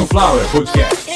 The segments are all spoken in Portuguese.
Sunflower Podcast.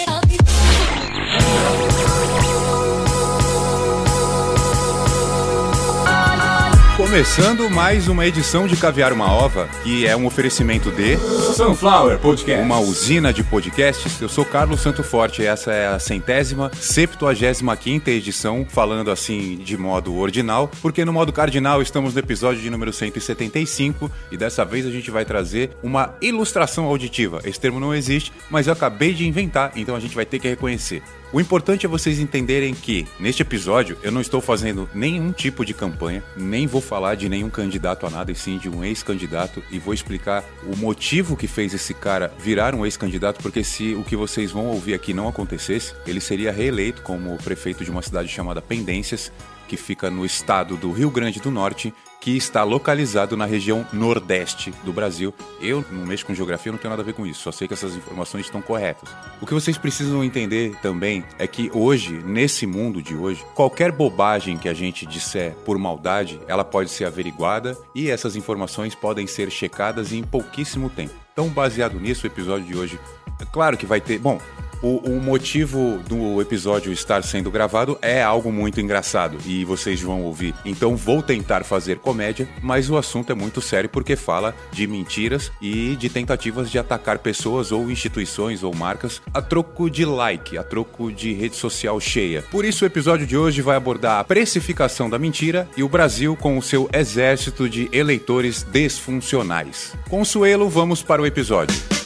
Começando mais uma edição de Caviar uma Ova, que é um oferecimento de Sunflower Podcast. uma usina de podcasts. Eu sou Carlos Santo Forte e essa é a centésima, septuagésima quinta edição, falando assim de modo ordinal, porque no modo cardinal estamos no episódio de número 175 e dessa vez a gente vai trazer uma ilustração auditiva. Esse termo não existe, mas eu acabei de inventar, então a gente vai ter que reconhecer. O importante é vocês entenderem que, neste episódio, eu não estou fazendo nenhum tipo de campanha, nem vou falar de nenhum candidato a nada, e sim de um ex-candidato, e vou explicar o motivo que fez esse cara virar um ex-candidato, porque se o que vocês vão ouvir aqui não acontecesse, ele seria reeleito como prefeito de uma cidade chamada Pendências, que fica no estado do Rio Grande do Norte, que está localizado na região nordeste do Brasil. Eu não mexo com geografia, não tenho nada a ver com isso, só sei que essas informações estão corretas. O que vocês precisam entender também é que hoje, nesse mundo de hoje, qualquer bobagem que a gente disser por maldade, ela pode ser averiguada e essas informações podem ser checadas em pouquíssimo tempo. Então, baseado nisso, o episódio de hoje, é claro que vai ter. Bom, o, o, motivo do episódio estar sendo gravado é algo muito engraçado e vocês vão ouvir. Então vou tentar fazer comédia, mas o assunto é muito sério porque fala de mentiras e de tentativas de atacar pessoas ou instituições ou marcas a troco de like, a troco de rede social cheia. Por isso o episódio de hoje vai abordar a precificação da mentira e o Brasil com o seu exército de eleitores desfuncionais. Consuelo, vamos para o episódio.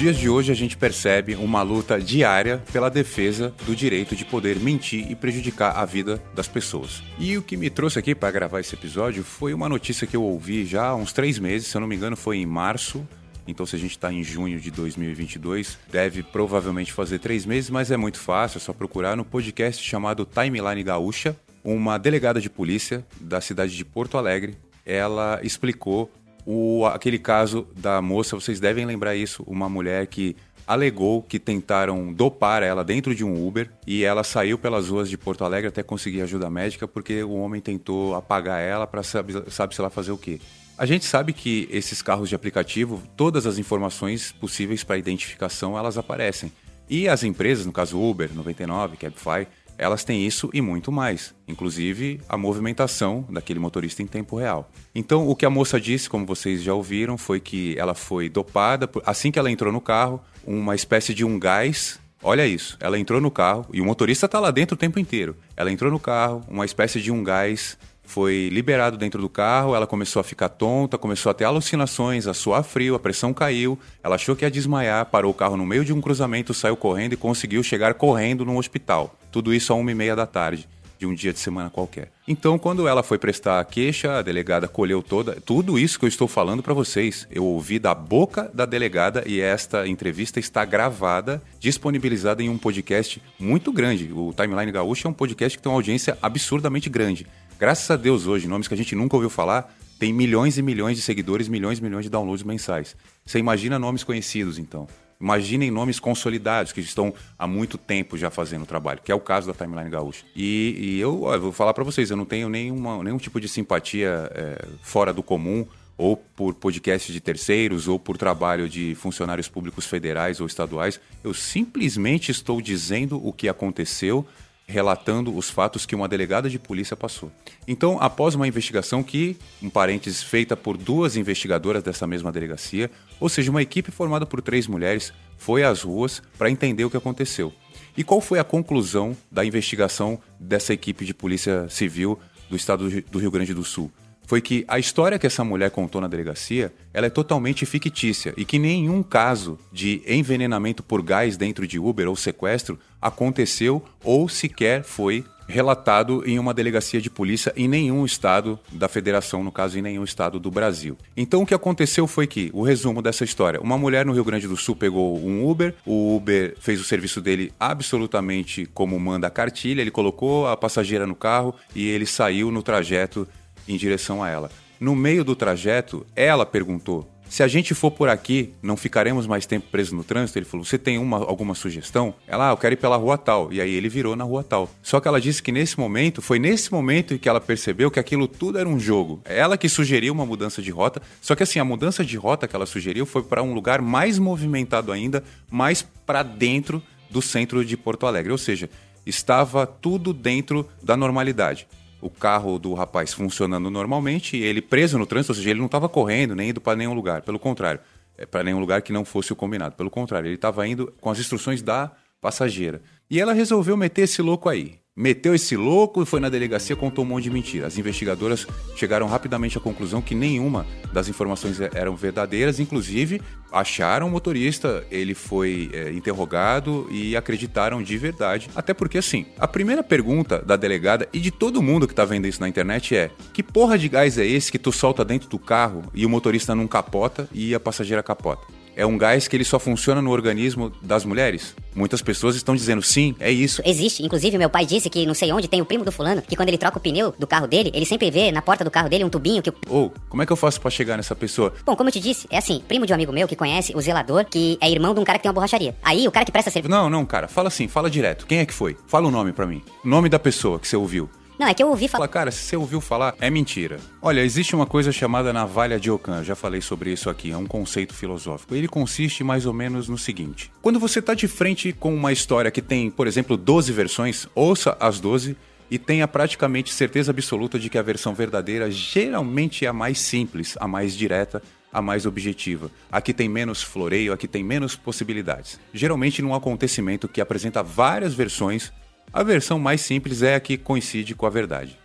Dias de hoje a gente percebe uma luta diária pela defesa do direito de poder mentir e prejudicar a vida das pessoas. E o que me trouxe aqui para gravar esse episódio foi uma notícia que eu ouvi já há uns três meses, se eu não me engano foi em março. Então, se a gente está em junho de 2022, deve provavelmente fazer três meses, mas é muito fácil, é só procurar no podcast chamado Timeline Gaúcha. Uma delegada de polícia da cidade de Porto Alegre, ela explicou o, aquele caso da moça, vocês devem lembrar isso, uma mulher que alegou que tentaram dopar ela dentro de um Uber e ela saiu pelas ruas de Porto Alegre até conseguir ajuda médica porque o homem tentou apagar ela para sabe, sabe se lá fazer o quê. A gente sabe que esses carros de aplicativo, todas as informações possíveis para identificação, elas aparecem. E as empresas, no caso Uber, 99, Cabify, elas têm isso e muito mais, inclusive a movimentação daquele motorista em tempo real. Então, o que a moça disse, como vocês já ouviram, foi que ela foi dopada, assim que ela entrou no carro, uma espécie de um gás. Olha isso, ela entrou no carro e o motorista está lá dentro o tempo inteiro. Ela entrou no carro, uma espécie de um gás foi liberado dentro do carro, ela começou a ficar tonta, começou a ter alucinações, a suar frio, a pressão caiu, ela achou que ia desmaiar, parou o carro no meio de um cruzamento, saiu correndo e conseguiu chegar correndo no hospital. Tudo isso a uma e meia da tarde de um dia de semana qualquer. Então, quando ela foi prestar a queixa, a delegada colheu toda tudo isso que eu estou falando para vocês. Eu ouvi da boca da delegada e esta entrevista está gravada, disponibilizada em um podcast muito grande. O Timeline Gaúcho é um podcast que tem uma audiência absurdamente grande. Graças a Deus hoje, nomes que a gente nunca ouviu falar, tem milhões e milhões de seguidores, milhões e milhões de downloads mensais. Você imagina nomes conhecidos, então. Imaginem nomes consolidados que estão há muito tempo já fazendo o trabalho, que é o caso da Timeline Gaúcha. E, e eu, ó, eu, vou falar para vocês, eu não tenho nenhuma, nenhum tipo de simpatia é, fora do comum, ou por podcast de terceiros, ou por trabalho de funcionários públicos federais ou estaduais. Eu simplesmente estou dizendo o que aconteceu relatando os fatos que uma delegada de polícia passou. Então, após uma investigação que, um parênteses, feita por duas investigadoras dessa mesma delegacia, ou seja, uma equipe formada por três mulheres, foi às ruas para entender o que aconteceu. E qual foi a conclusão da investigação dessa equipe de polícia civil do estado do Rio Grande do Sul? foi que a história que essa mulher contou na delegacia, ela é totalmente fictícia e que nenhum caso de envenenamento por gás dentro de Uber ou sequestro aconteceu ou sequer foi relatado em uma delegacia de polícia em nenhum estado da federação, no caso, em nenhum estado do Brasil. Então o que aconteceu foi que, o resumo dessa história, uma mulher no Rio Grande do Sul pegou um Uber, o Uber fez o serviço dele absolutamente como manda a cartilha, ele colocou a passageira no carro e ele saiu no trajeto em direção a ela. No meio do trajeto, ela perguntou se a gente for por aqui, não ficaremos mais tempo presos no trânsito? Ele falou, você tem uma, alguma sugestão? Ela, ah, eu quero ir pela rua tal. E aí ele virou na rua tal. Só que ela disse que nesse momento, foi nesse momento que ela percebeu que aquilo tudo era um jogo. Ela que sugeriu uma mudança de rota, só que assim, a mudança de rota que ela sugeriu foi para um lugar mais movimentado ainda, mais para dentro do centro de Porto Alegre. Ou seja, estava tudo dentro da normalidade o carro do rapaz funcionando normalmente, ele preso no trânsito, ou seja, ele não estava correndo nem indo para nenhum lugar, pelo contrário, é para nenhum lugar que não fosse o combinado, pelo contrário, ele estava indo com as instruções da passageira. E ela resolveu meter esse louco aí meteu esse louco e foi na delegacia contou um monte de mentira. As investigadoras chegaram rapidamente à conclusão que nenhuma das informações eram verdadeiras, inclusive acharam o motorista, ele foi é, interrogado e acreditaram de verdade. Até porque, assim, a primeira pergunta da delegada e de todo mundo que tá vendo isso na internet é: que porra de gás é esse que tu solta dentro do carro e o motorista não capota e a passageira capota? É um gás que ele só funciona no organismo das mulheres? Muitas pessoas estão dizendo sim, é isso. Existe. Inclusive, meu pai disse que não sei onde tem o primo do fulano, que quando ele troca o pneu do carro dele, ele sempre vê na porta do carro dele um tubinho que. Ou, oh, como é que eu faço para chegar nessa pessoa? Bom, como eu te disse, é assim: primo de um amigo meu que conhece o zelador, que é irmão de um cara que tem uma borracharia. Aí, o cara que presta serviço. Não, não, cara, fala assim, fala direto. Quem é que foi? Fala o nome para mim. Nome da pessoa que você ouviu. Não, é que eu ouvi falar. Cara, se você ouviu falar, é mentira. Olha, existe uma coisa chamada navalha de Ockham, já falei sobre isso aqui, é um conceito filosófico. Ele consiste mais ou menos no seguinte: quando você está de frente com uma história que tem, por exemplo, 12 versões, ouça as 12 e tenha praticamente certeza absoluta de que a versão verdadeira geralmente é a mais simples, a mais direta, a mais objetiva. Aqui tem menos floreio, aqui tem menos possibilidades. Geralmente, num acontecimento que apresenta várias versões, a versão mais simples é a que coincide com a verdade.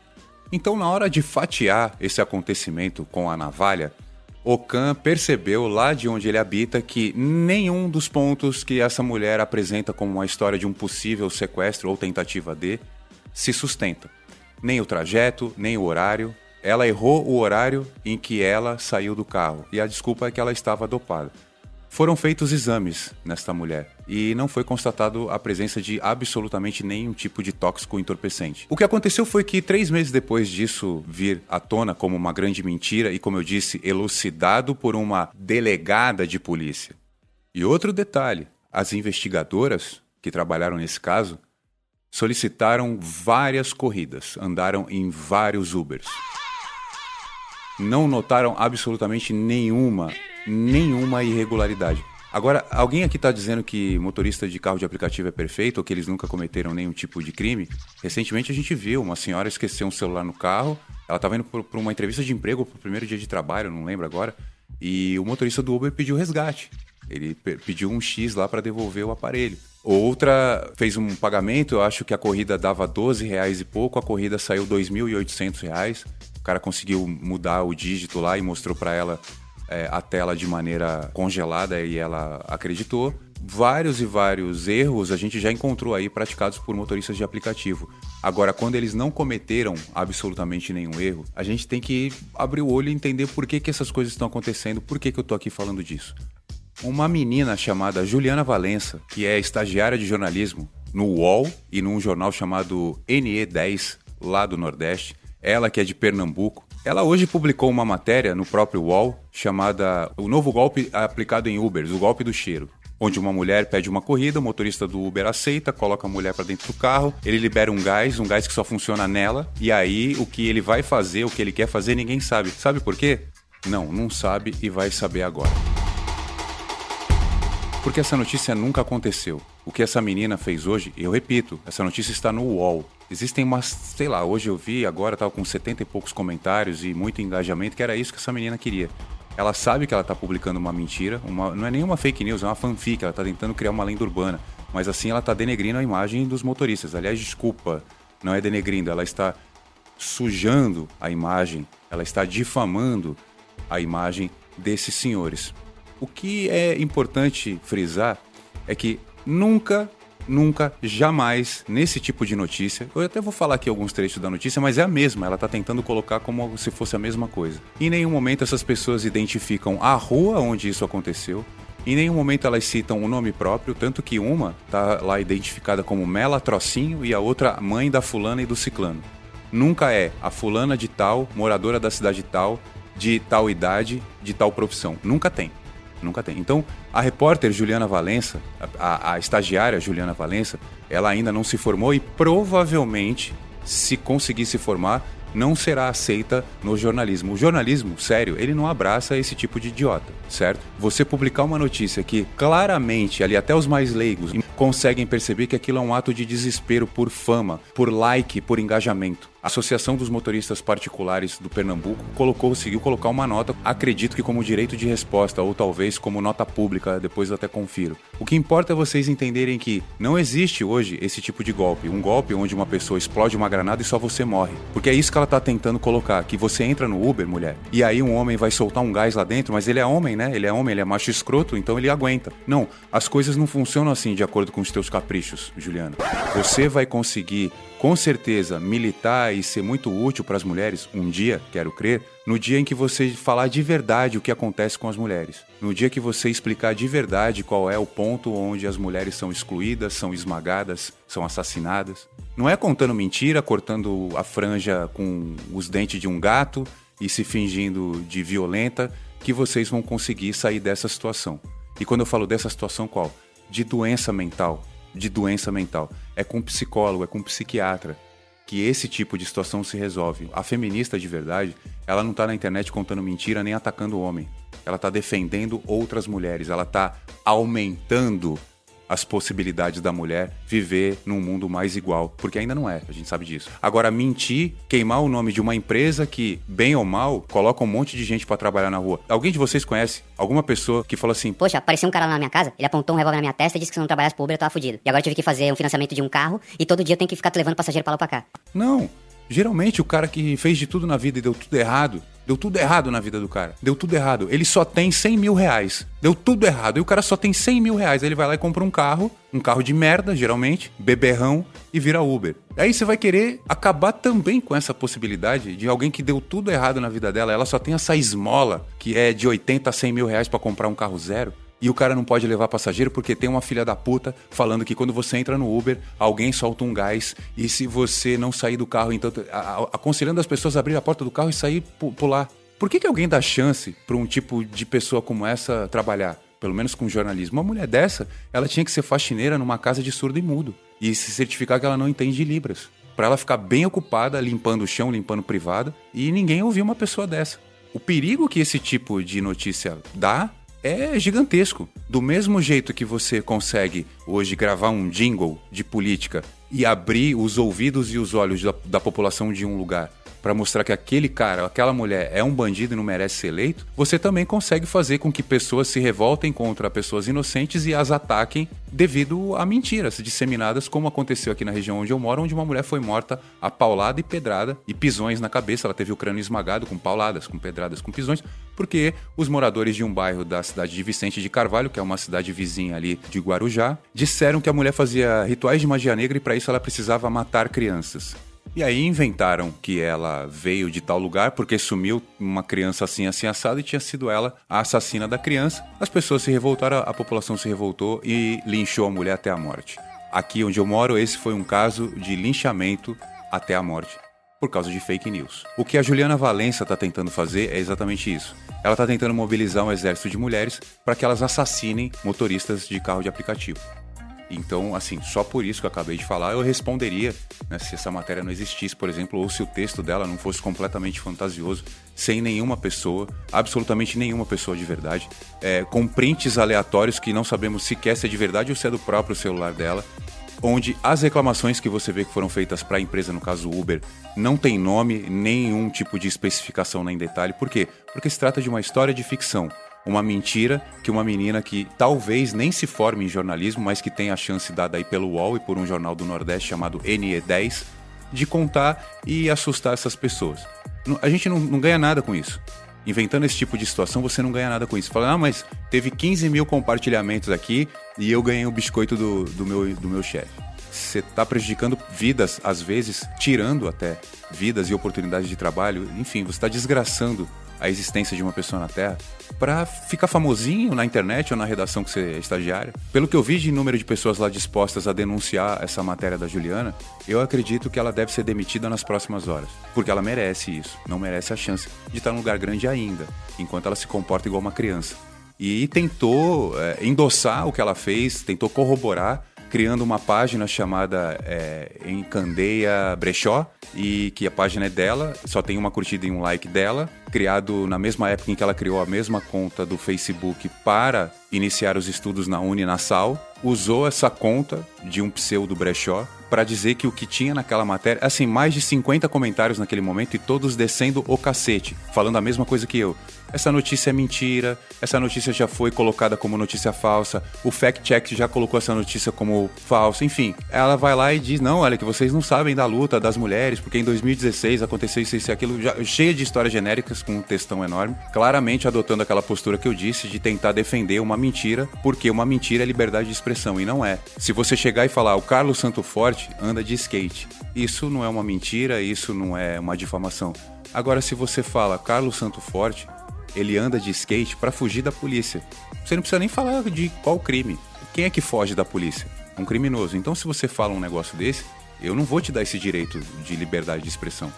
Então, na hora de fatiar esse acontecimento com a navalha, Okan percebeu lá de onde ele habita que nenhum dos pontos que essa mulher apresenta como uma história de um possível sequestro ou tentativa de se sustenta. Nem o trajeto, nem o horário. Ela errou o horário em que ela saiu do carro e a desculpa é que ela estava dopada. Foram feitos exames nesta mulher e não foi constatado a presença de absolutamente nenhum tipo de tóxico entorpecente. O que aconteceu foi que três meses depois disso vir à tona como uma grande mentira e, como eu disse, elucidado por uma delegada de polícia. E outro detalhe: as investigadoras que trabalharam nesse caso solicitaram várias corridas, andaram em vários Ubers. Não notaram absolutamente nenhuma nenhuma irregularidade. Agora, alguém aqui está dizendo que motorista de carro de aplicativo é perfeito ou que eles nunca cometeram nenhum tipo de crime? Recentemente a gente viu uma senhora esquecer um celular no carro, ela estava indo para uma entrevista de emprego para o primeiro dia de trabalho, não lembro agora, e o motorista do Uber pediu resgate. Ele pediu um X lá para devolver o aparelho. Outra fez um pagamento, eu acho que a corrida dava 12 reais e pouco, a corrida saiu 2.800 reais. O cara conseguiu mudar o dígito lá e mostrou para ela é, a tela de maneira congelada e ela acreditou. Vários e vários erros a gente já encontrou aí praticados por motoristas de aplicativo. Agora, quando eles não cometeram absolutamente nenhum erro, a gente tem que abrir o olho e entender por que, que essas coisas estão acontecendo, por que, que eu tô aqui falando disso. Uma menina chamada Juliana Valença, que é estagiária de jornalismo no UOL e num jornal chamado NE10, lá do Nordeste, ela que é de Pernambuco, ela hoje publicou uma matéria no próprio UOL chamada O Novo Golpe Aplicado em Uber, o golpe do cheiro. Onde uma mulher pede uma corrida, o motorista do Uber aceita, coloca a mulher para dentro do carro, ele libera um gás, um gás que só funciona nela, e aí o que ele vai fazer, o que ele quer fazer, ninguém sabe. Sabe por quê? Não, não sabe e vai saber agora. Porque essa notícia nunca aconteceu. O que essa menina fez hoje, eu repito, essa notícia está no UOL. Existem umas, sei lá, hoje eu vi, agora estava com 70 e poucos comentários e muito engajamento, que era isso que essa menina queria. Ela sabe que ela está publicando uma mentira, uma, não é nenhuma fake news, é uma fanfic, ela está tentando criar uma lenda urbana. Mas assim ela está denegrindo a imagem dos motoristas. Aliás, desculpa, não é denegrindo, ela está sujando a imagem, ela está difamando a imagem desses senhores. O que é importante frisar é que nunca nunca, jamais, nesse tipo de notícia, eu até vou falar aqui alguns trechos da notícia, mas é a mesma, ela está tentando colocar como se fosse a mesma coisa. Em nenhum momento essas pessoas identificam a rua onde isso aconteceu, em nenhum momento elas citam o nome próprio, tanto que uma está lá identificada como Mela Trocinho e a outra mãe da fulana e do ciclano. Nunca é a fulana de tal, moradora da cidade tal, de tal idade, de tal profissão. Nunca tem. Nunca tem. Então, a repórter Juliana Valença, a, a estagiária Juliana Valença, ela ainda não se formou e provavelmente, se conseguir se formar, não será aceita no jornalismo. O jornalismo, sério, ele não abraça esse tipo de idiota, certo? Você publicar uma notícia que claramente, ali até os mais leigos, conseguem perceber que aquilo é um ato de desespero por fama, por like, por engajamento. A Associação dos Motoristas Particulares do Pernambuco colocou, conseguiu colocar uma nota, acredito que como direito de resposta, ou talvez como nota pública, depois até confiro. O que importa é vocês entenderem que não existe hoje esse tipo de golpe. Um golpe onde uma pessoa explode uma granada e só você morre. Porque é isso que ela tá tentando colocar, que você entra no Uber, mulher, e aí um homem vai soltar um gás lá dentro, mas ele é homem, né? Ele é homem, ele é macho escroto, então ele aguenta. Não, as coisas não funcionam assim de acordo com os teus caprichos, Juliana. Você vai conseguir com certeza militar e ser muito útil para as mulheres um dia, quero crer, no dia em que você falar de verdade o que acontece com as mulheres. No dia que você explicar de verdade qual é o ponto onde as mulheres são excluídas, são esmagadas, são assassinadas. Não é contando mentira, cortando a franja com os dentes de um gato e se fingindo de violenta que vocês vão conseguir sair dessa situação. E quando eu falo dessa situação, qual? De doença mental de doença mental. É com psicólogo, é com psiquiatra que esse tipo de situação se resolve. A feminista de verdade, ela não está na internet contando mentira nem atacando o homem. Ela está defendendo outras mulheres, ela está aumentando as possibilidades da mulher viver num mundo mais igual, porque ainda não é, a gente sabe disso. Agora, mentir, queimar o nome de uma empresa que, bem ou mal, coloca um monte de gente para trabalhar na rua. Alguém de vocês conhece alguma pessoa que fala assim: Poxa, apareceu um cara lá na minha casa, ele apontou um revólver na minha testa e disse que se não trabalhasse pro Uber eu tava fudido. E agora eu tive que fazer um financiamento de um carro e todo dia eu tenho que ficar te levando passageiro pra lá pra cá. Não. Geralmente o cara que fez de tudo na vida e deu tudo errado, deu tudo errado na vida do cara. Deu tudo errado. Ele só tem 100 mil reais. Deu tudo errado. E o cara só tem 100 mil reais. Aí ele vai lá e compra um carro, um carro de merda, geralmente, beberrão, e vira Uber. Aí você vai querer acabar também com essa possibilidade de alguém que deu tudo errado na vida dela. Ela só tem essa esmola, que é de 80 a 100 mil reais para comprar um carro zero e o cara não pode levar passageiro porque tem uma filha da puta falando que quando você entra no Uber, alguém solta um gás e se você não sair do carro, então aconselhando as pessoas a abrir a porta do carro e sair pular. Por que, que alguém dá chance para um tipo de pessoa como essa trabalhar? Pelo menos com jornalismo. Uma mulher dessa, ela tinha que ser faxineira numa casa de surdo e mudo e se certificar que ela não entende de Libras. Para ela ficar bem ocupada limpando o chão, limpando privado e ninguém ouvir uma pessoa dessa. O perigo que esse tipo de notícia dá é gigantesco. Do mesmo jeito que você consegue hoje gravar um jingle de política e abrir os ouvidos e os olhos da, da população de um lugar para mostrar que aquele cara, aquela mulher é um bandido e não merece ser eleito, você também consegue fazer com que pessoas se revoltem contra pessoas inocentes e as ataquem devido a mentiras disseminadas, como aconteceu aqui na região onde eu moro, onde uma mulher foi morta a paulada e pedrada e pisões na cabeça. Ela teve o crânio esmagado com pauladas, com pedradas, com pisões, porque os moradores de um bairro da cidade de Vicente de Carvalho, que é uma cidade vizinha ali de Guarujá, disseram que a mulher fazia rituais de magia negra e para isso ela precisava matar crianças. E aí inventaram que ela veio de tal lugar porque sumiu uma criança assim, assim, assada e tinha sido ela a assassina da criança. As pessoas se revoltaram, a população se revoltou e linchou a mulher até a morte. Aqui onde eu moro, esse foi um caso de linchamento até a morte por causa de fake news. O que a Juliana Valença está tentando fazer é exatamente isso. Ela está tentando mobilizar um exército de mulheres para que elas assassinem motoristas de carro de aplicativo. Então, assim, só por isso que eu acabei de falar, eu responderia né, se essa matéria não existisse, por exemplo, ou se o texto dela não fosse completamente fantasioso, sem nenhuma pessoa, absolutamente nenhuma pessoa de verdade, é, com prints aleatórios que não sabemos sequer se é de verdade ou se é do próprio celular dela, onde as reclamações que você vê que foram feitas para a empresa, no caso Uber, não tem nome, nenhum tipo de especificação nem detalhe. Por quê? Porque se trata de uma história de ficção uma mentira que uma menina que talvez nem se forme em jornalismo, mas que tem a chance dada aí pelo UOL e por um jornal do Nordeste chamado NE10, de contar e assustar essas pessoas. A gente não, não ganha nada com isso. Inventando esse tipo de situação, você não ganha nada com isso. Fala, ah, mas teve 15 mil compartilhamentos aqui e eu ganhei o biscoito do, do meu, do meu chefe. Você está prejudicando vidas, às vezes, tirando até vidas e oportunidades de trabalho. Enfim, você está desgraçando a existência de uma pessoa na Terra para ficar famosinho na internet ou na redação que você é estagiária. Pelo que eu vi de número de pessoas lá dispostas a denunciar essa matéria da Juliana, eu acredito que ela deve ser demitida nas próximas horas, porque ela merece isso, não merece a chance de estar num lugar grande ainda, enquanto ela se comporta igual uma criança. E tentou é, endossar o que ela fez, tentou corroborar criando uma página chamada é, Encandeia Brechó, e que a página é dela, só tem uma curtida e um like dela, criado na mesma época em que ela criou a mesma conta do Facebook para iniciar os estudos na Uninasal, usou essa conta de um pseudo brechó para dizer que o que tinha naquela matéria, assim, mais de 50 comentários naquele momento e todos descendo o cacete, falando a mesma coisa que eu. Essa notícia é mentira, essa notícia já foi colocada como notícia falsa, o fact check já colocou essa notícia como falsa, enfim. Ela vai lá e diz: "Não, olha que vocês não sabem da luta das mulheres, porque em 2016 aconteceu isso e aquilo, já, cheia de histórias genéricas com um textão enorme, claramente adotando aquela postura que eu disse de tentar defender uma mentira, porque uma mentira é liberdade de expressão e não é. Se você chegar e falar: "O Carlos Santo Forte anda de skate", isso não é uma mentira, isso não é uma difamação. Agora, se você fala Carlos Santo Forte, ele anda de skate para fugir da polícia. Você não precisa nem falar de qual crime. Quem é que foge da polícia? Um criminoso. Então, se você fala um negócio desse, eu não vou te dar esse direito de liberdade de expressão.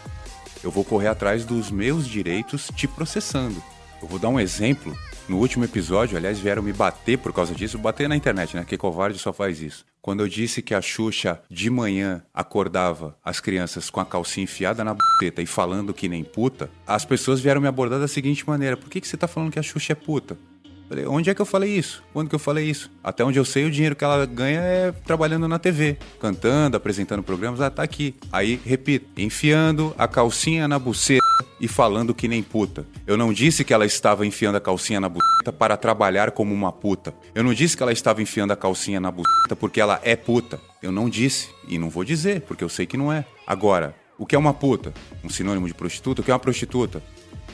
Eu vou correr atrás dos meus direitos te processando. Eu vou dar um exemplo. No último episódio, aliás, vieram me bater por causa disso. Bater na internet, né? Que covarde só faz isso. Quando eu disse que a Xuxa de manhã acordava as crianças com a calcinha enfiada na buteta e falando que nem puta, as pessoas vieram me abordar da seguinte maneira: por que, que você tá falando que a Xuxa é puta? Falei, onde é que eu falei isso? Quando que eu falei isso? Até onde eu sei, o dinheiro que ela ganha é trabalhando na TV, cantando, apresentando programas. Ah, tá aqui. Aí, repito, enfiando a calcinha na buceta e falando que nem puta. Eu não disse que ela estava enfiando a calcinha na buceta para trabalhar como uma puta. Eu não disse que ela estava enfiando a calcinha na buceta porque ela é puta. Eu não disse. E não vou dizer, porque eu sei que não é. Agora, o que é uma puta? Um sinônimo de prostituta? O que é uma prostituta?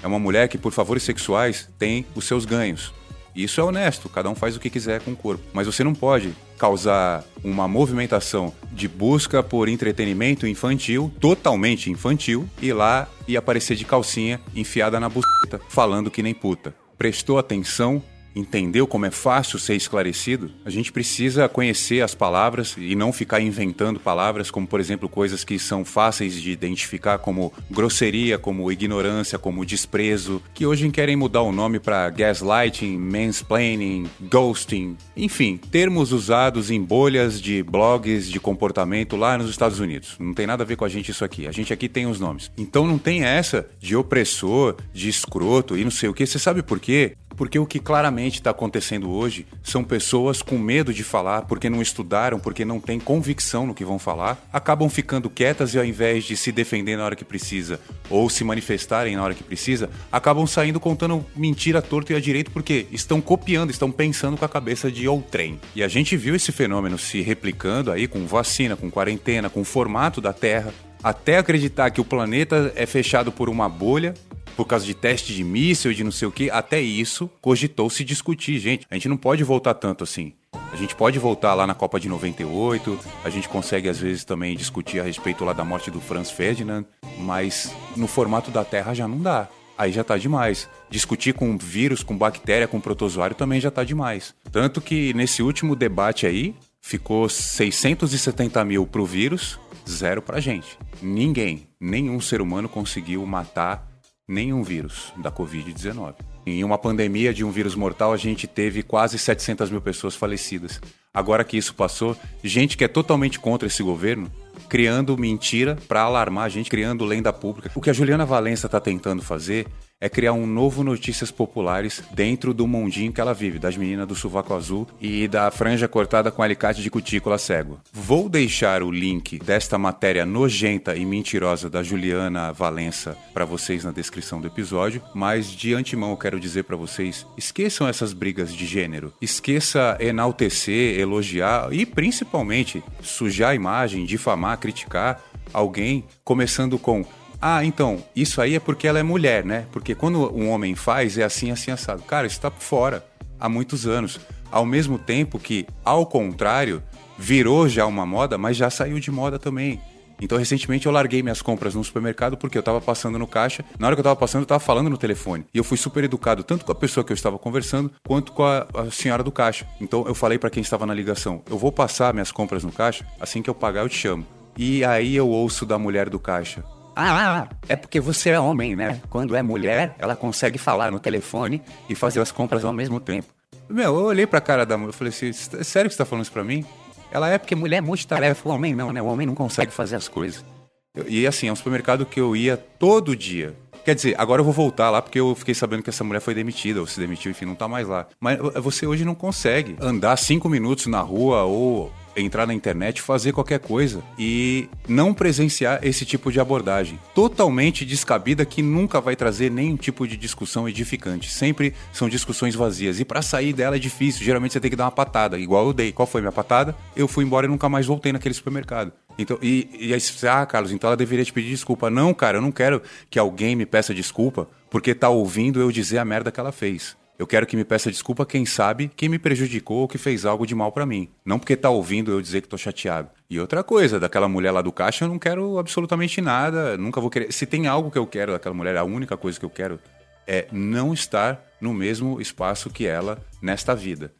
É uma mulher que, por favores sexuais, tem os seus ganhos. Isso é honesto, cada um faz o que quiser com o corpo. Mas você não pode causar uma movimentação de busca por entretenimento infantil, totalmente infantil, ir lá e aparecer de calcinha enfiada na buceta, falando que nem puta. Prestou atenção entendeu como é fácil ser esclarecido, a gente precisa conhecer as palavras e não ficar inventando palavras, como por exemplo coisas que são fáceis de identificar, como grosseria, como ignorância, como desprezo, que hoje querem mudar o nome para gaslighting, mansplaining, ghosting, enfim, termos usados em bolhas de blogs de comportamento lá nos Estados Unidos. Não tem nada a ver com a gente isso aqui. A gente aqui tem os nomes. Então não tem essa de opressor, de escroto e não sei o que. Você sabe por quê? Porque o que claramente está acontecendo hoje são pessoas com medo de falar, porque não estudaram, porque não têm convicção no que vão falar, acabam ficando quietas e ao invés de se defender na hora que precisa ou se manifestarem na hora que precisa, acabam saindo contando mentira torto e a direito porque estão copiando, estão pensando com a cabeça de outrem. E a gente viu esse fenômeno se replicando aí com vacina, com quarentena, com o formato da Terra, até acreditar que o planeta é fechado por uma bolha por causa de teste de míssil, de não sei o que, até isso cogitou se discutir, gente. A gente não pode voltar tanto assim. A gente pode voltar lá na Copa de 98, a gente consegue às vezes também discutir a respeito lá da morte do Franz Ferdinand, mas no formato da Terra já não dá. Aí já tá demais. Discutir com vírus, com bactéria, com protozoário também já tá demais. Tanto que nesse último debate aí, ficou 670 mil pro vírus, zero pra gente. Ninguém, nenhum ser humano conseguiu matar nenhum vírus da Covid-19. Em uma pandemia de um vírus mortal, a gente teve quase 700 mil pessoas falecidas. Agora que isso passou, gente que é totalmente contra esse governo, criando mentira para alarmar a gente, criando lenda pública. O que a Juliana Valença está tentando fazer é criar um novo Notícias Populares dentro do mundinho que ela vive, das meninas do sovaco azul e da franja cortada com alicate de cutícula cego. Vou deixar o link desta matéria nojenta e mentirosa da Juliana Valença para vocês na descrição do episódio, mas de antemão eu quero dizer para vocês, esqueçam essas brigas de gênero. Esqueça enaltecer, elogiar e principalmente sujar a imagem, difamar, criticar alguém, começando com ah, então, isso aí é porque ela é mulher, né? Porque quando um homem faz, é assim, assim, assado. Cara, isso tá fora há muitos anos. Ao mesmo tempo que, ao contrário, virou já uma moda, mas já saiu de moda também. Então, recentemente eu larguei minhas compras no supermercado porque eu estava passando no caixa. Na hora que eu estava passando, eu estava falando no telefone. E eu fui super educado, tanto com a pessoa que eu estava conversando, quanto com a, a senhora do caixa. Então, eu falei para quem estava na ligação: eu vou passar minhas compras no caixa, assim que eu pagar, eu te chamo. E aí eu ouço da mulher do caixa: ah, é porque você é homem, né? Quando é mulher, ela consegue falar no telefone e fazer as compras ao mesmo tempo. Meu, eu olhei pra cara da mulher e falei assim: "É sério que você tá falando isso pra mim? Ela é porque mulher é multitarefa, o homem não, né? O homem não consegue fazer as coisas. Eu- E assim, é um supermercado que eu ia todo dia. Quer dizer, agora eu vou voltar lá porque eu fiquei sabendo que essa mulher foi demitida, ou se demitiu, enfim, não tá mais lá. Mas você hoje não consegue andar cinco minutos na rua ou entrar na internet, fazer qualquer coisa e não presenciar esse tipo de abordagem. Totalmente descabida que nunca vai trazer nenhum tipo de discussão edificante. Sempre são discussões vazias. E pra sair dela é difícil. Geralmente você tem que dar uma patada, igual eu dei. Qual foi minha patada? Eu fui embora e nunca mais voltei naquele supermercado. Então, e, e aí você, ah, Carlos, então ela deveria te pedir desculpa. Não, cara, eu não quero que alguém me peça desculpa porque tá ouvindo eu dizer a merda que ela fez. Eu quero que me peça desculpa quem sabe quem me prejudicou ou que fez algo de mal pra mim. Não porque tá ouvindo eu dizer que tô chateado. E outra coisa, daquela mulher lá do caixa eu não quero absolutamente nada, nunca vou querer. Se tem algo que eu quero daquela mulher, a única coisa que eu quero é não estar no mesmo espaço que ela nesta vida.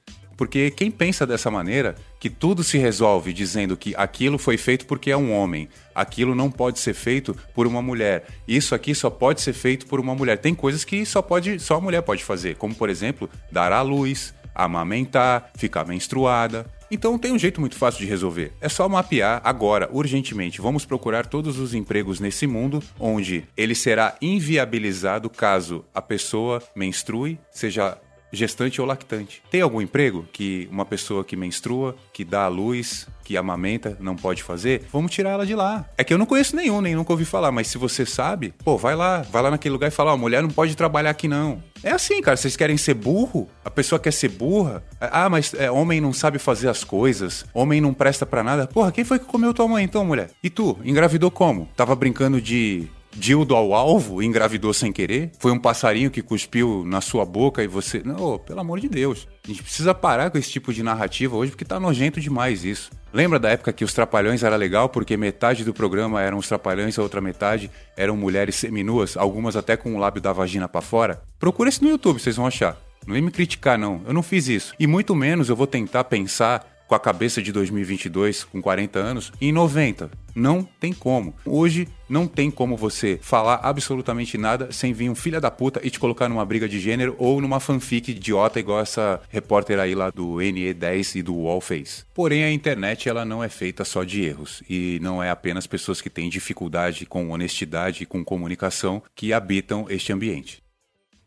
Porque quem pensa dessa maneira, que tudo se resolve dizendo que aquilo foi feito porque é um homem, aquilo não pode ser feito por uma mulher, isso aqui só pode ser feito por uma mulher. Tem coisas que só pode, só a mulher pode fazer, como por exemplo, dar à luz, amamentar, ficar menstruada. Então tem um jeito muito fácil de resolver. É só mapear agora, urgentemente. Vamos procurar todos os empregos nesse mundo onde ele será inviabilizado caso a pessoa menstrue, seja gestante ou lactante. Tem algum emprego que uma pessoa que menstrua, que dá à luz, que amamenta, não pode fazer? Vamos tirar ela de lá. É que eu não conheço nenhum, nem nunca ouvi falar, mas se você sabe, pô, vai lá, vai lá naquele lugar e fala, ó, mulher não pode trabalhar aqui não. É assim, cara, vocês querem ser burro? A pessoa quer ser burra? Ah, mas é, homem não sabe fazer as coisas, homem não presta pra nada. Porra, quem foi que comeu tua mãe então, mulher? E tu, engravidou como? Tava brincando de dildo ao alvo e engravidou sem querer? Foi um passarinho que cuspiu na sua boca e você. Não, pelo amor de Deus. A gente precisa parar com esse tipo de narrativa hoje porque tá nojento demais isso. Lembra da época que os Trapalhões era legal porque metade do programa eram os Trapalhões, a outra metade eram mulheres seminuas, algumas até com o lábio da vagina pra fora? Procura isso no YouTube, vocês vão achar. Não vem me criticar, não. Eu não fiz isso. E muito menos eu vou tentar pensar com a cabeça de 2022, com 40 anos, em 90. Não tem como. Hoje não tem como você falar absolutamente nada sem vir um filho da puta e te colocar numa briga de gênero ou numa fanfic idiota igual essa repórter aí lá do NE10 e do UOL fez. Porém, a internet ela não é feita só de erros e não é apenas pessoas que têm dificuldade com honestidade e com comunicação que habitam este ambiente.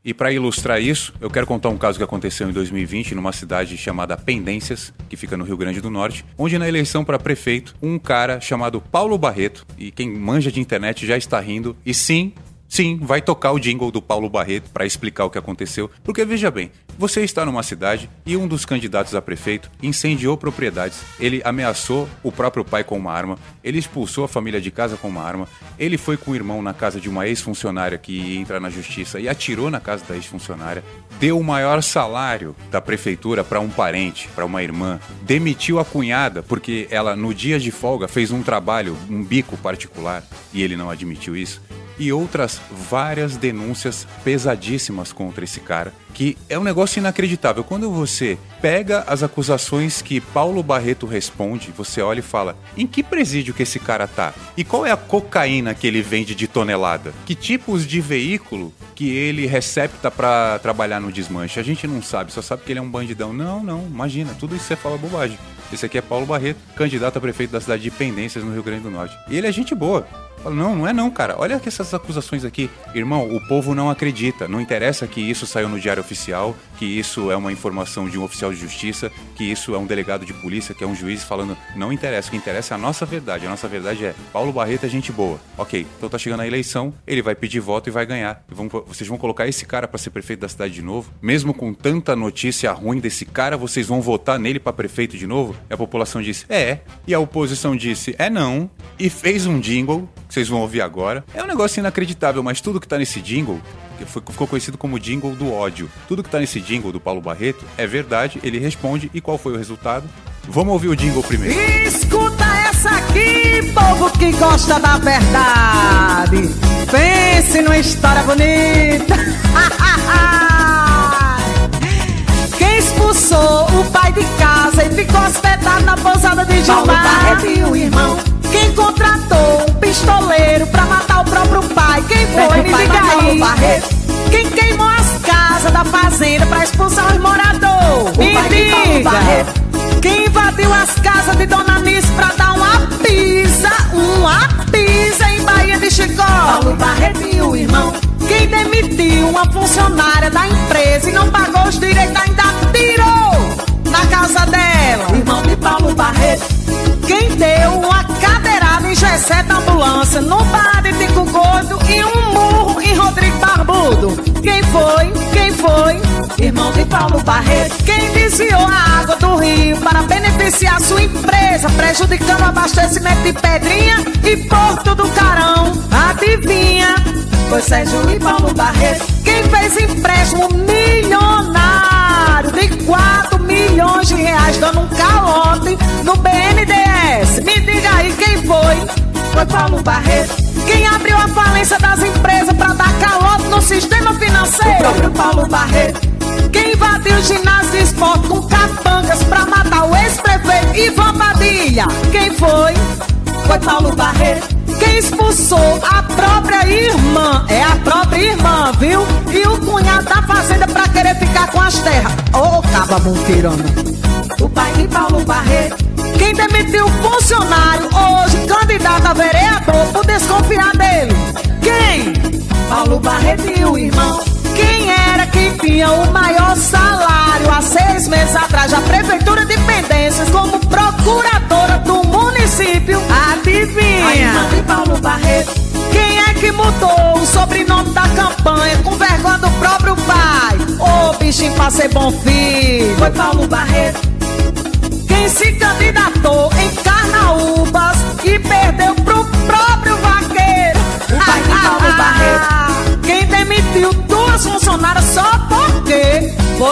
E para ilustrar isso, eu quero contar um caso que aconteceu em 2020 numa cidade chamada Pendências, que fica no Rio Grande do Norte, onde na eleição para prefeito, um cara chamado Paulo Barreto, e quem manja de internet já está rindo, e sim, sim, vai tocar o jingle do Paulo Barreto para explicar o que aconteceu, porque veja bem, você está numa cidade e um dos candidatos a prefeito incendiou propriedades, ele ameaçou o próprio pai com uma arma, ele expulsou a família de casa com uma arma, ele foi com o irmão na casa de uma ex-funcionária que ia entrar na justiça e atirou na casa da ex-funcionária, deu o maior salário da prefeitura para um parente, para uma irmã, demitiu a cunhada porque ela no dia de folga fez um trabalho, um bico particular e ele não admitiu isso e outras várias denúncias pesadíssimas contra esse cara, que é um negócio inacreditável. Quando você pega as acusações que Paulo Barreto responde, você olha e fala: em que presídio que esse cara tá? E qual é a cocaína que ele vende de tonelada? Que tipos de veículo que ele recepta para trabalhar no desmanche? A gente não sabe, só sabe que ele é um bandidão. Não, não, imagina, tudo isso você fala bobagem. Esse aqui é Paulo Barreto, candidato a prefeito da cidade de Pendências, no Rio Grande do Norte. E ele é gente boa. Fala, não, não é não, cara. Olha essas acusações aqui. Irmão, o povo não acredita. Não interessa que isso saiu no diário oficial, que isso é uma informação de um oficial de justiça, que isso é um delegado de polícia, que é um juiz falando. Não interessa. O que interessa é a nossa verdade. A nossa verdade é Paulo Barreto é gente boa. Ok, então tá chegando a eleição, ele vai pedir voto e vai ganhar. Vão- vocês vão colocar esse cara pra ser prefeito da cidade de novo? Mesmo com tanta notícia ruim desse cara, vocês vão votar nele pra prefeito de novo? E a população disse, é. E a oposição disse, é não. E fez um jingle, que vocês vão ouvir agora. É um negócio inacreditável, mas tudo que tá nesse jingle, que foi- ficou conhecido como jingle do ódio. Tudo que tá nesse jingle do Paulo Barreto é verdade, ele responde. E qual foi o resultado? Vamos ouvir o jingle primeiro. Escuta essa aqui, povo que gosta da verdade. Pense numa história bonita. Quem expulsou o pai de casa e ficou hospedado na pousada de Paulo Gilmar? Barreto e o irmão. Quem contratou um pistoleiro pra matar o próprio pai? Quem foi? Me diga aí. Barreto. Quem queimou as casas da fazenda pra expulsar os moradores? Me diga. Quem invadiu as casas de Dona Nice pra dar uma pisa, uma pisa em Bahia de Chicó? Paulo Barreto e o irmão. Quem demitiu uma funcionária da empresa e não pagou os direitos, ainda tirou na casa dela? Irmão de Paulo Barreto. Quem deu uma Gessé da ambulância no bar de Tico Gordo e um murro em Rodrigo Barbudo? Quem foi? Quem foi? Irmão de Paulo Barreto. Quem desviou a água do rio para beneficiar sua empresa, prejudicando o abastecimento de Pedrinha e Porto do Carão? Adivinha? Foi Sérgio e Paulo Barreto. Quem fez empréstimo milionário de 4 milhões de reais, dando um calote no BNDES? Me diga aí quem foi? Foi Paulo Barreto. Quem abriu a falência das empresas para dar calote no sistema O financeiro? próprio Paulo Barreto. Quem invadiu o ginásio de esporte com capangas pra matar o ex-prefeito Ivan Padilha? Quem foi? Foi Paulo Barreto. Quem expulsou a própria irmã? É a própria irmã, viu? E o cunhado da fazenda pra querer ficar com as terras. Ô, caba monteirona. O pai de Paulo Barreto. Quem demitiu o funcionário, hoje candidato a vereador, por desconfiar dele? Quem? Paulo Barreto e o irmão. Quem quem tinha o maior salário há seis meses atrás da Prefeitura de Pendências como procuradora do município? A Adivinha? irmã de Paulo Barreto. Quem é que mudou o sobrenome da campanha com vergonha do próprio pai? Ô bichinho pra ser bom filho. Foi Paulo Barreto. Quem se candidatou em Carnaúbas e perdeu pro próprio vaqueiro? O pai de Paulo Barreto. Quem demitiu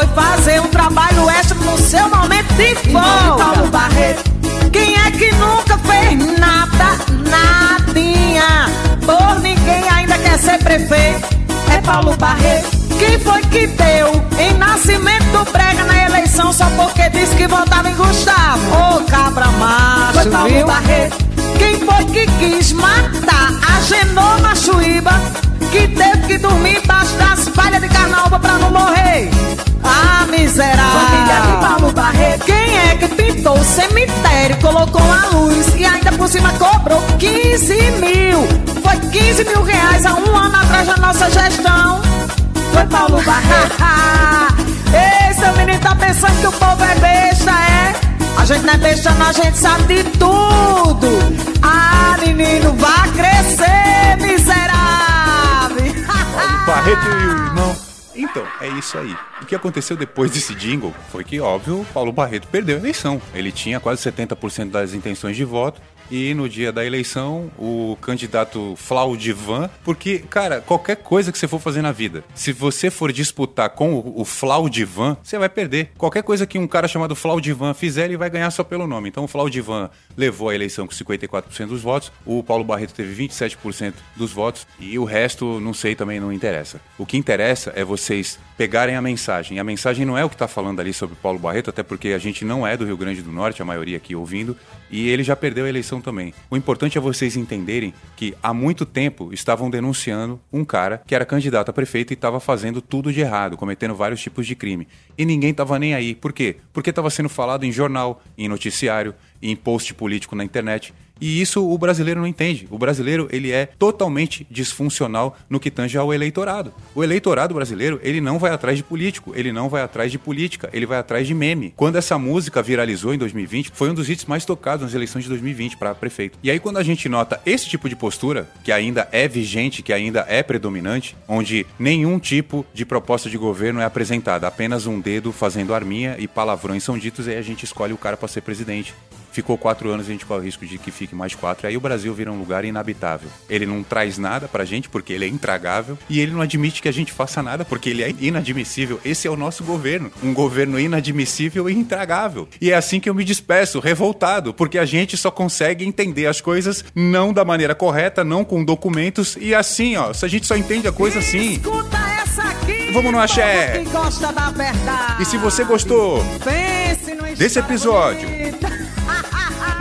foi fazer um trabalho extra no seu momento de de Paulo folga? Barreto. Quem é que nunca fez nada, nadinha? Por ninguém ainda quer ser prefeito? É Paulo Barreto. Quem foi que deu em nascimento do Brega na eleição só porque disse que votava em Gustavo? Ô cabra macho, Foi Paulo viu? Barreto. Quem foi que quis matar a Genoma Chuíba que teve que dormir embaixo das palhas de carnaúba pra não morrer? Ah, Família de miserável! Paulo Barreto. Quem é que pintou o cemitério, colocou a luz e ainda por cima cobrou 15 mil? Foi 15 mil reais há um ano atrás da nossa gestão. Foi Paulo Barreto. Ei, seu menino tá pensando que o povo é besta, é? A gente não é besta, não, a gente sabe de tudo. Ah, menino, vá crescer, miserável. Barreto e o irmão. Então, é isso aí. O que aconteceu depois desse jingle foi que, óbvio, Paulo Barreto perdeu a eleição. Ele tinha quase 70% das intenções de voto. E no dia da eleição, o candidato Flaudivan, porque, cara, qualquer coisa que você for fazer na vida, se você for disputar com o, o Flaudivan, você vai perder. Qualquer coisa que um cara chamado Flaudivan fizer, ele vai ganhar só pelo nome. Então o Flaudivan levou a eleição com 54% dos votos, o Paulo Barreto teve 27% dos votos e o resto, não sei, também não interessa. O que interessa é vocês pegarem a mensagem. A mensagem não é o que está falando ali sobre Paulo Barreto, até porque a gente não é do Rio Grande do Norte, a maioria aqui ouvindo, e ele já perdeu a eleição também. O importante é vocês entenderem que há muito tempo estavam denunciando um cara que era candidato a prefeito e estava fazendo tudo de errado, cometendo vários tipos de crime. E ninguém estava nem aí. Por quê? Porque estava sendo falado em jornal, em noticiário, em post político na internet. E isso o brasileiro não entende. O brasileiro, ele é totalmente disfuncional no que tange ao eleitorado. O eleitorado brasileiro, ele não vai atrás de político, ele não vai atrás de política, ele vai atrás de meme. Quando essa música viralizou em 2020, foi um dos hits mais tocados nas eleições de 2020 para prefeito. E aí quando a gente nota esse tipo de postura, que ainda é vigente, que ainda é predominante, onde nenhum tipo de proposta de governo é apresentada, apenas um dedo fazendo arminha e palavrões são ditos e aí a gente escolhe o cara para ser presidente ficou quatro anos e a gente corre o risco de que fique mais quatro. Aí o Brasil vira um lugar inabitável. Ele não traz nada pra gente porque ele é intragável e ele não admite que a gente faça nada porque ele é inadmissível. Esse é o nosso governo. Um governo inadmissível e intragável. E é assim que eu me despeço, revoltado, porque a gente só consegue entender as coisas não da maneira correta, não com documentos e assim, ó. Se a gente só entende a coisa assim. Escuta essa aqui. Vamos no axé. E se você gostou, desse episódio,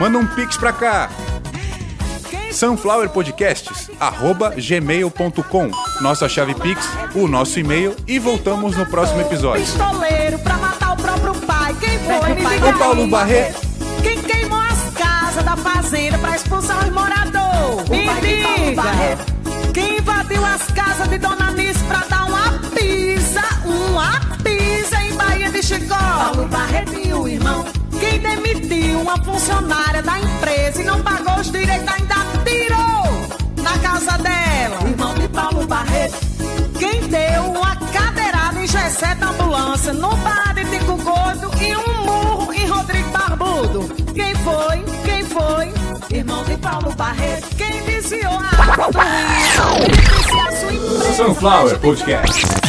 manda um pix pra cá. Sunflowerpodcasts, arroba gmail.com Nossa chave Pix, o nosso e-mail e voltamos no próximo episódio. Pistoleiro pra matar o próprio pai. Quem foi? Me diga Ô Paulo aí. Barreto, Quem queimou as casas da fazenda pra expulsar os moradores? Me diga. Quem invadiu as casas de Dona Nice pra dar uma pisa, uma pisa em Bahia de Chicó? Paulo Barreto e o irmão. Quem demitiu uma funcionária da empresa e não pagou os direitos, ainda tirou na casa dela? Irmão de Paulo Barreto. Quem deu uma cadeirada em Gessé da ambulância no bar de Tico Gordo e um murro em Rodrigo Barbudo? Quem foi? Quem foi? Irmão de Paulo Barreto. Quem desviou a água do rio? Quem disse a sua empresa? Sunflower Podcast.